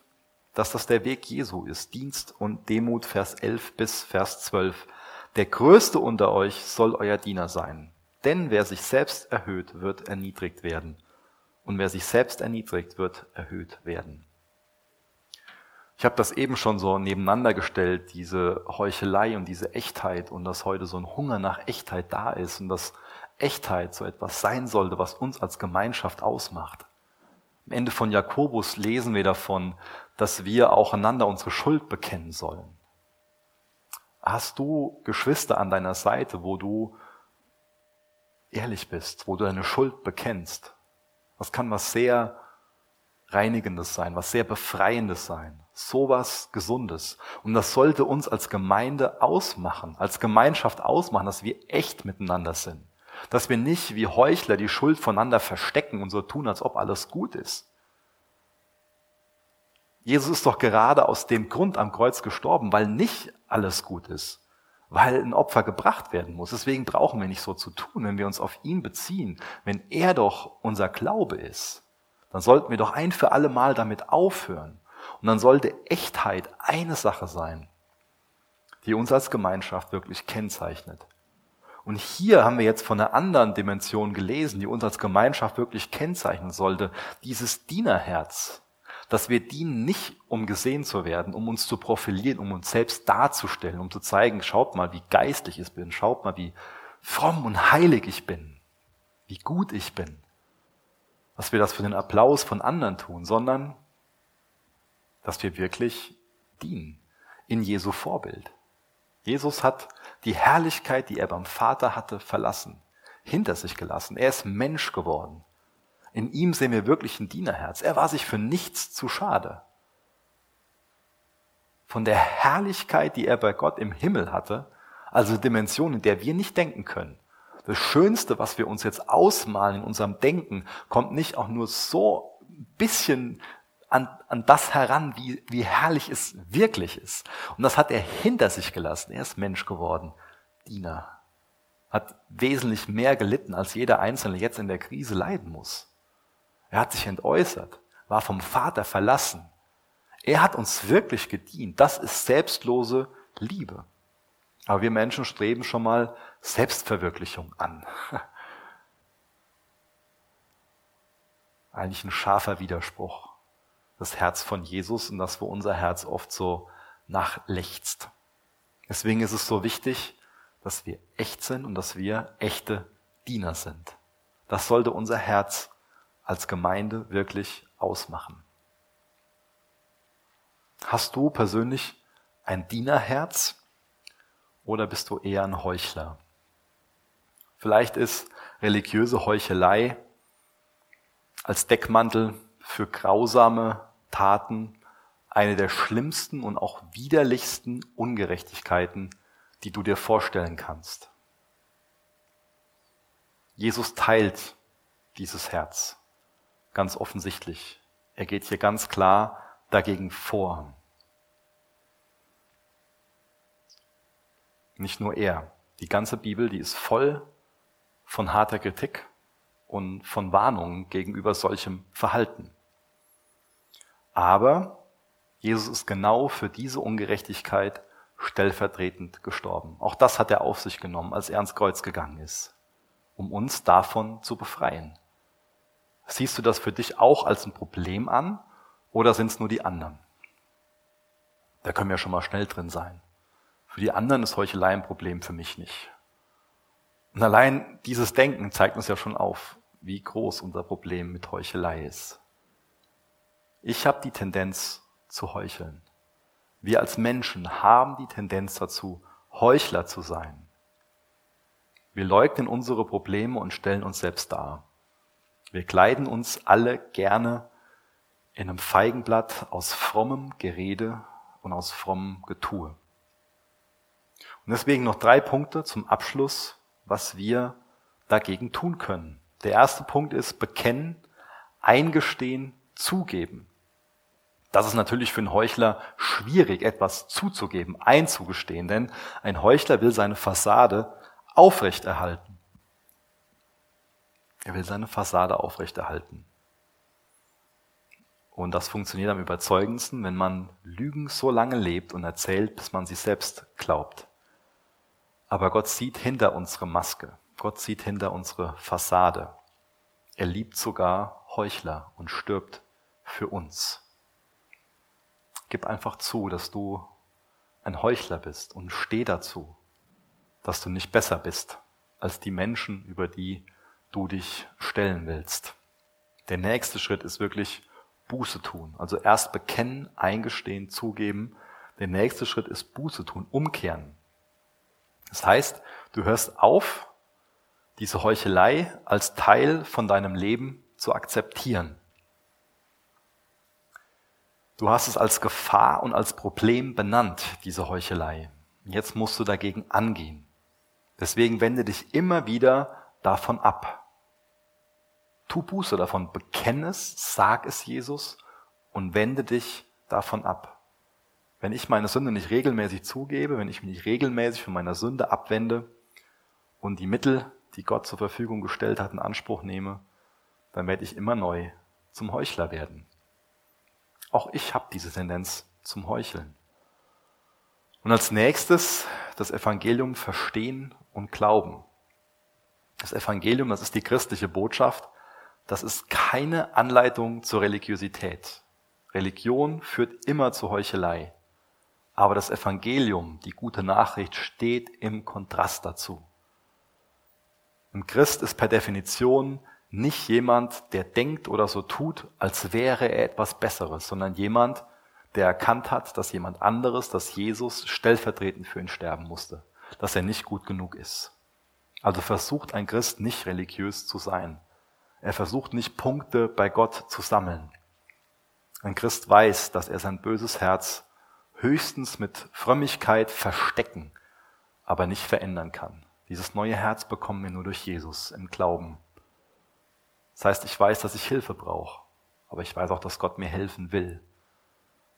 dass das der Weg Jesu ist. Dienst und Demut, Vers 11 bis Vers 12. Der Größte unter euch soll euer Diener sein. Denn wer sich selbst erhöht, wird erniedrigt werden. Und wer sich selbst erniedrigt, wird erhöht werden. Ich habe das eben schon so nebeneinander gestellt, diese Heuchelei und diese Echtheit und dass heute so ein Hunger nach Echtheit da ist und dass Echtheit so etwas sein sollte, was uns als Gemeinschaft ausmacht. Am Ende von Jakobus lesen wir davon, dass wir auch einander unsere Schuld bekennen sollen. Hast du Geschwister an deiner Seite, wo du ehrlich bist, wo du deine Schuld bekennst? Das kann was sehr Reinigendes sein, was sehr Befreiendes sein sowas Gesundes. Und das sollte uns als Gemeinde ausmachen, als Gemeinschaft ausmachen, dass wir echt miteinander sind. Dass wir nicht wie Heuchler die Schuld voneinander verstecken und so tun, als ob alles gut ist. Jesus ist doch gerade aus dem Grund am Kreuz gestorben, weil nicht alles gut ist, weil ein Opfer gebracht werden muss. Deswegen brauchen wir nicht so zu tun, wenn wir uns auf ihn beziehen, wenn er doch unser Glaube ist. Dann sollten wir doch ein für alle Mal damit aufhören und dann sollte Echtheit eine Sache sein, die uns als Gemeinschaft wirklich kennzeichnet. Und hier haben wir jetzt von einer anderen Dimension gelesen, die uns als Gemeinschaft wirklich kennzeichnen sollte, dieses Dienerherz, dass wir dienen nicht, um gesehen zu werden, um uns zu profilieren, um uns selbst darzustellen, um zu zeigen, schaut mal, wie geistlich ich bin, schaut mal, wie fromm und heilig ich bin, wie gut ich bin. Dass wir das für den Applaus von anderen tun, sondern dass wir wirklich dienen in Jesu Vorbild. Jesus hat die Herrlichkeit, die er beim Vater hatte, verlassen, hinter sich gelassen. Er ist Mensch geworden. In ihm sehen wir wirklich ein Dienerherz. Er war sich für nichts zu schade. Von der Herrlichkeit, die er bei Gott im Himmel hatte, also Dimensionen, in der wir nicht denken können. Das Schönste, was wir uns jetzt ausmalen in unserem Denken, kommt nicht auch nur so ein bisschen an, an das heran, wie, wie herrlich es wirklich ist. Und das hat er hinter sich gelassen. Er ist Mensch geworden, Diener. Hat wesentlich mehr gelitten, als jeder Einzelne jetzt in der Krise leiden muss. Er hat sich entäußert, war vom Vater verlassen. Er hat uns wirklich gedient. Das ist selbstlose Liebe. Aber wir Menschen streben schon mal Selbstverwirklichung an. Eigentlich ein scharfer Widerspruch das Herz von Jesus und das, wo unser Herz oft so nachlechzt. Deswegen ist es so wichtig, dass wir echt sind und dass wir echte Diener sind. Das sollte unser Herz als Gemeinde wirklich ausmachen. Hast du persönlich ein Dienerherz oder bist du eher ein Heuchler? Vielleicht ist religiöse Heuchelei als Deckmantel für grausame Taten eine der schlimmsten und auch widerlichsten Ungerechtigkeiten, die du dir vorstellen kannst. Jesus teilt dieses Herz ganz offensichtlich. Er geht hier ganz klar dagegen vor. Nicht nur er. Die ganze Bibel, die ist voll von harter Kritik und von Warnungen gegenüber solchem Verhalten. Aber Jesus ist genau für diese Ungerechtigkeit stellvertretend gestorben. Auch das hat er auf sich genommen, als er ans Kreuz gegangen ist, um uns davon zu befreien. Siehst du das für dich auch als ein Problem an oder sind es nur die anderen? Da können wir schon mal schnell drin sein. Für die anderen ist Heuchelei ein Problem, für mich nicht. Und allein dieses Denken zeigt uns ja schon auf, wie groß unser Problem mit Heuchelei ist. Ich habe die Tendenz zu heucheln. Wir als Menschen haben die Tendenz dazu, Heuchler zu sein. Wir leugnen unsere Probleme und stellen uns selbst dar. Wir kleiden uns alle gerne in einem Feigenblatt aus frommem Gerede und aus frommem Getue. Und deswegen noch drei Punkte zum Abschluss, was wir dagegen tun können. Der erste Punkt ist bekennen, eingestehen, zugeben. Das ist natürlich für einen Heuchler schwierig, etwas zuzugeben, einzugestehen, denn ein Heuchler will seine Fassade aufrechterhalten. Er will seine Fassade aufrechterhalten. Und das funktioniert am überzeugendsten, wenn man Lügen so lange lebt und erzählt, bis man sie selbst glaubt. Aber Gott sieht hinter unsere Maske. Gott sieht hinter unsere Fassade. Er liebt sogar Heuchler und stirbt für uns. Gib einfach zu, dass du ein Heuchler bist und steh dazu, dass du nicht besser bist als die Menschen, über die du dich stellen willst. Der nächste Schritt ist wirklich Buße tun. Also erst bekennen, eingestehen, zugeben. Der nächste Schritt ist Buße tun, umkehren. Das heißt, du hörst auf, diese Heuchelei als Teil von deinem Leben zu akzeptieren. Du hast es als Gefahr und als Problem benannt, diese Heuchelei. Jetzt musst du dagegen angehen. Deswegen wende dich immer wieder davon ab. Tu Buße davon, bekenne es, sag es Jesus und wende dich davon ab. Wenn ich meine Sünde nicht regelmäßig zugebe, wenn ich mich nicht regelmäßig von meiner Sünde abwende und die Mittel, die Gott zur Verfügung gestellt hat, in Anspruch nehme, dann werde ich immer neu zum Heuchler werden. Auch ich habe diese Tendenz zum Heucheln. Und als nächstes das Evangelium verstehen und glauben. Das Evangelium, das ist die christliche Botschaft, das ist keine Anleitung zur Religiosität. Religion führt immer zur Heuchelei. Aber das Evangelium, die gute Nachricht, steht im Kontrast dazu. Ein Christ ist per Definition nicht jemand, der denkt oder so tut, als wäre er etwas Besseres, sondern jemand, der erkannt hat, dass jemand anderes, dass Jesus stellvertretend für ihn sterben musste, dass er nicht gut genug ist. Also versucht ein Christ nicht religiös zu sein. Er versucht nicht Punkte bei Gott zu sammeln. Ein Christ weiß, dass er sein böses Herz höchstens mit Frömmigkeit verstecken, aber nicht verändern kann. Dieses neue Herz bekommen wir nur durch Jesus im Glauben. Das heißt, ich weiß, dass ich Hilfe brauche, aber ich weiß auch, dass Gott mir helfen will,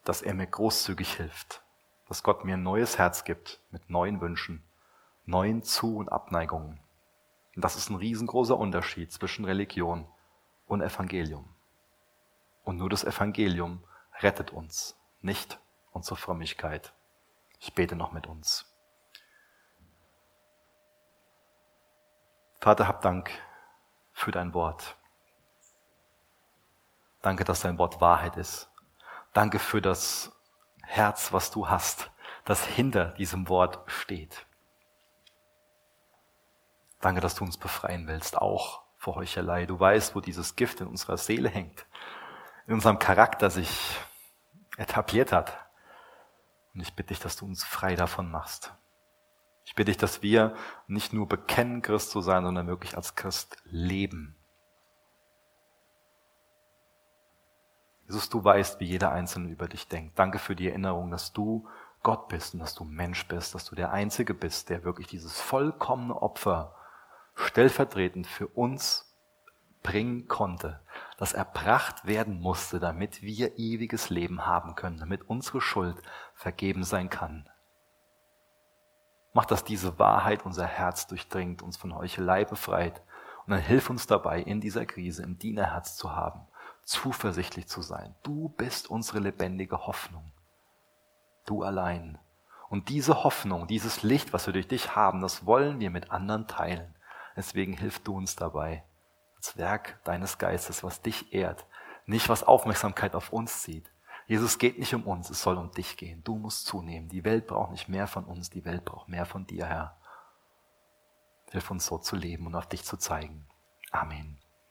dass er mir großzügig hilft, dass Gott mir ein neues Herz gibt mit neuen Wünschen, neuen Zu- und Abneigungen. Und das ist ein riesengroßer Unterschied zwischen Religion und Evangelium. Und nur das Evangelium rettet uns, nicht unsere Frömmigkeit. Ich bete noch mit uns. Vater, hab Dank für dein Wort. Danke, dass dein Wort Wahrheit ist. Danke für das Herz, was du hast, das hinter diesem Wort steht. Danke, dass du uns befreien willst, auch vor Heuchelei. Du weißt, wo dieses Gift in unserer Seele hängt, in unserem Charakter sich etabliert hat. Und ich bitte dich, dass du uns frei davon machst. Ich bitte dich, dass wir nicht nur bekennen, Christ zu sein, sondern wirklich als Christ leben. Jesus, du weißt, wie jeder Einzelne über dich denkt. Danke für die Erinnerung, dass du Gott bist und dass du Mensch bist, dass du der Einzige bist, der wirklich dieses vollkommene Opfer stellvertretend für uns bringen konnte, das erbracht werden musste, damit wir ewiges Leben haben können, damit unsere Schuld vergeben sein kann. Mach, dass diese Wahrheit unser Herz durchdringt, uns von Heuchelei befreit und dann hilf uns dabei, in dieser Krise im Dienerherz zu haben zuversichtlich zu sein. Du bist unsere lebendige Hoffnung. Du allein. Und diese Hoffnung, dieses Licht, was wir durch dich haben, das wollen wir mit anderen teilen. Deswegen hilf du uns dabei, als Werk deines Geistes, was dich ehrt, nicht was Aufmerksamkeit auf uns zieht. Jesus geht nicht um uns, es soll um dich gehen. Du musst zunehmen. Die Welt braucht nicht mehr von uns, die Welt braucht mehr von dir, Herr. Hilf uns so zu leben und auf dich zu zeigen. Amen.